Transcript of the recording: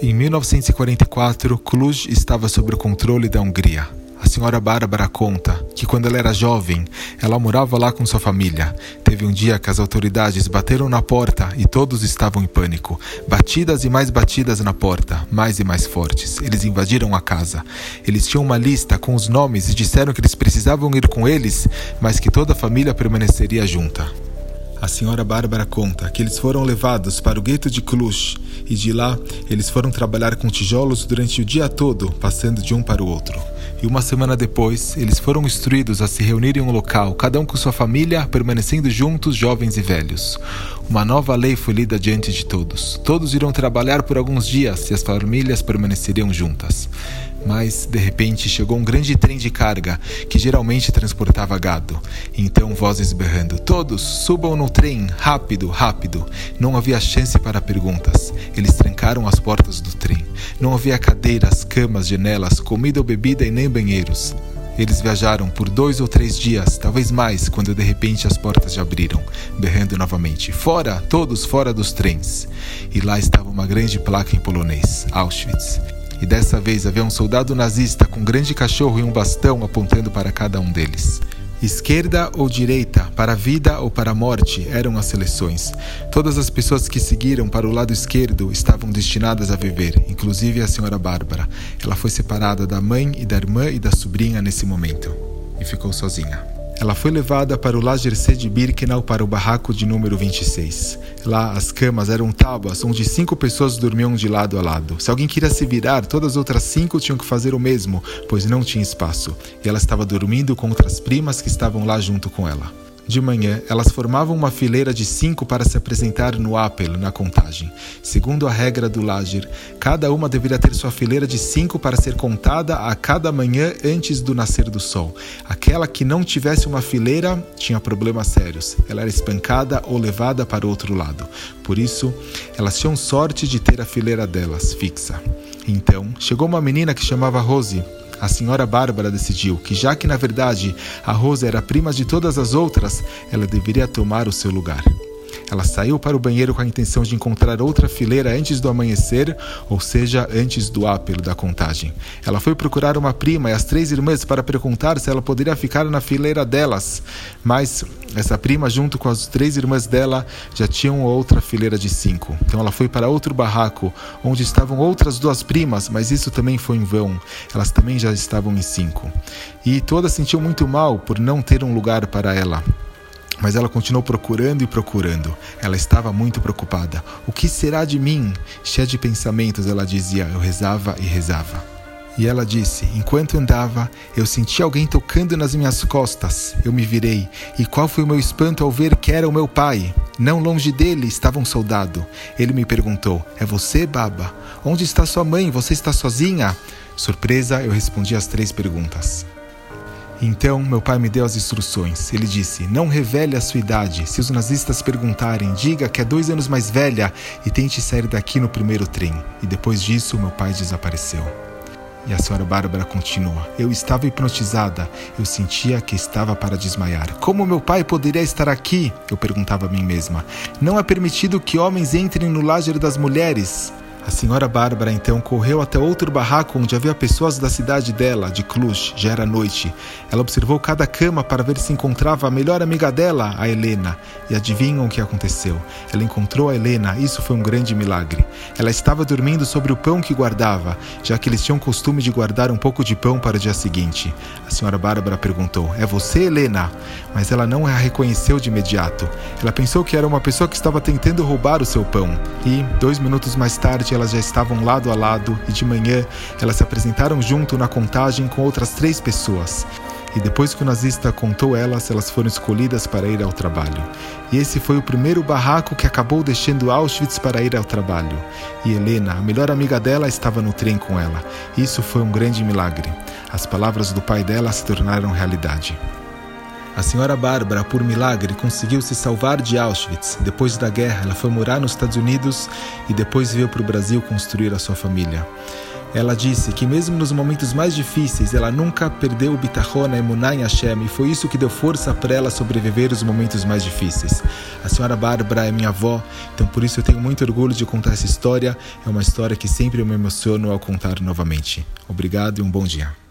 Em 1944, Cluj estava sob o controle da Hungria. A senhora Bárbara conta que quando ela era jovem, ela morava lá com sua família. Teve um dia que as autoridades bateram na porta e todos estavam em pânico. Batidas e mais batidas na porta, mais e mais fortes. Eles invadiram a casa. Eles tinham uma lista com os nomes e disseram que eles precisavam ir com eles, mas que toda a família permaneceria junta. A senhora Bárbara conta que eles foram levados para o gueto de Cluj e de lá eles foram trabalhar com tijolos durante o dia todo, passando de um para o outro. E uma semana depois, eles foram instruídos a se reunir em um local, cada um com sua família, permanecendo juntos, jovens e velhos. Uma nova lei foi lida diante de todos. Todos irão trabalhar por alguns dias e as famílias permaneceriam juntas. Mas, de repente, chegou um grande trem de carga que geralmente transportava gado. Então, vozes berrando: Todos, subam no trem, rápido, rápido. Não havia chance para perguntas. Eles trancaram as portas do trem. Não havia cadeiras, camas, janelas, comida ou bebida e nem banheiros. Eles viajaram por dois ou três dias, talvez mais, quando de repente as portas se abriram, berrando novamente: Fora! Todos fora dos trens! E lá estava uma grande placa em polonês: Auschwitz e dessa vez havia um soldado nazista com um grande cachorro e um bastão apontando para cada um deles. Esquerda ou direita, para a vida ou para a morte, eram as seleções. Todas as pessoas que seguiram para o lado esquerdo estavam destinadas a viver, inclusive a senhora Bárbara. Ela foi separada da mãe e da irmã e da sobrinha nesse momento e ficou sozinha. Ela foi levada para o Lager C de Birkenau para o barraco de número 26. Lá, as camas eram tábuas onde cinco pessoas dormiam de lado a lado. Se alguém queria se virar, todas as outras cinco tinham que fazer o mesmo, pois não tinha espaço. E ela estava dormindo com outras primas que estavam lá junto com ela. De manhã, elas formavam uma fileira de cinco para se apresentar no Apel, na contagem. Segundo a regra do Lager, cada uma deveria ter sua fileira de cinco para ser contada a cada manhã antes do nascer do sol. Aquela que não tivesse uma fileira tinha problemas sérios. Ela era espancada ou levada para o outro lado. Por isso, elas tinham sorte de ter a fileira delas fixa. Então, chegou uma menina que chamava Rose a senhora Bárbara decidiu que, já que na verdade a Rosa era prima de todas as outras, ela deveria tomar o seu lugar. Ela saiu para o banheiro com a intenção de encontrar outra fileira antes do amanhecer, ou seja, antes do ápelo da contagem. Ela foi procurar uma prima e as três irmãs para perguntar se ela poderia ficar na fileira delas, mas essa prima, junto com as três irmãs dela, já tinham outra fileira de cinco. Então ela foi para outro barraco, onde estavam outras duas primas, mas isso também foi em vão. Elas também já estavam em cinco. E todas sentiam muito mal por não ter um lugar para ela. Mas ela continuou procurando e procurando. Ela estava muito preocupada. O que será de mim? Cheia de pensamentos, ela dizia. Eu rezava e rezava. E ela disse: Enquanto andava, eu senti alguém tocando nas minhas costas. Eu me virei, e qual foi o meu espanto ao ver que era o meu pai? Não longe dele estava um soldado. Ele me perguntou: É você, Baba? Onde está sua mãe? Você está sozinha? Surpresa, eu respondi as três perguntas. Então meu pai me deu as instruções. Ele disse: Não revele a sua idade. Se os nazistas perguntarem, diga que é dois anos mais velha e tente sair daqui no primeiro trem. E depois disso, meu pai desapareceu. E a senhora Bárbara continua: Eu estava hipnotizada. Eu sentia que estava para desmaiar. Como meu pai poderia estar aqui? Eu perguntava a mim mesma. Não é permitido que homens entrem no lager das mulheres. A senhora Bárbara então correu até outro barraco onde havia pessoas da cidade dela, de Cluj. Já era noite. Ela observou cada cama para ver se encontrava a melhor amiga dela, a Helena. E adivinham o que aconteceu? Ela encontrou a Helena. Isso foi um grande milagre. Ela estava dormindo sobre o pão que guardava, já que eles tinham costume de guardar um pouco de pão para o dia seguinte. A senhora Bárbara perguntou: É você, Helena? Mas ela não a reconheceu de imediato. Ela pensou que era uma pessoa que estava tentando roubar o seu pão. E, dois minutos mais tarde, elas já estavam lado a lado e de manhã elas se apresentaram junto na contagem com outras três pessoas. E depois que o nazista contou elas, elas foram escolhidas para ir ao trabalho. E esse foi o primeiro barraco que acabou deixando Auschwitz para ir ao trabalho. E Helena, a melhor amiga dela, estava no trem com ela. Isso foi um grande milagre. As palavras do pai dela se tornaram realidade. A senhora Bárbara, por milagre, conseguiu se salvar de Auschwitz. Depois da guerra, ela foi morar nos Estados Unidos e depois veio para o Brasil construir a sua família. Ela disse que mesmo nos momentos mais difíceis, ela nunca perdeu o bitachon, a emuná em Hashem, e foi isso que deu força para ela sobreviver os momentos mais difíceis. A senhora Bárbara é minha avó, então por isso eu tenho muito orgulho de contar essa história. É uma história que sempre me emociono ao contar novamente. Obrigado e um bom dia.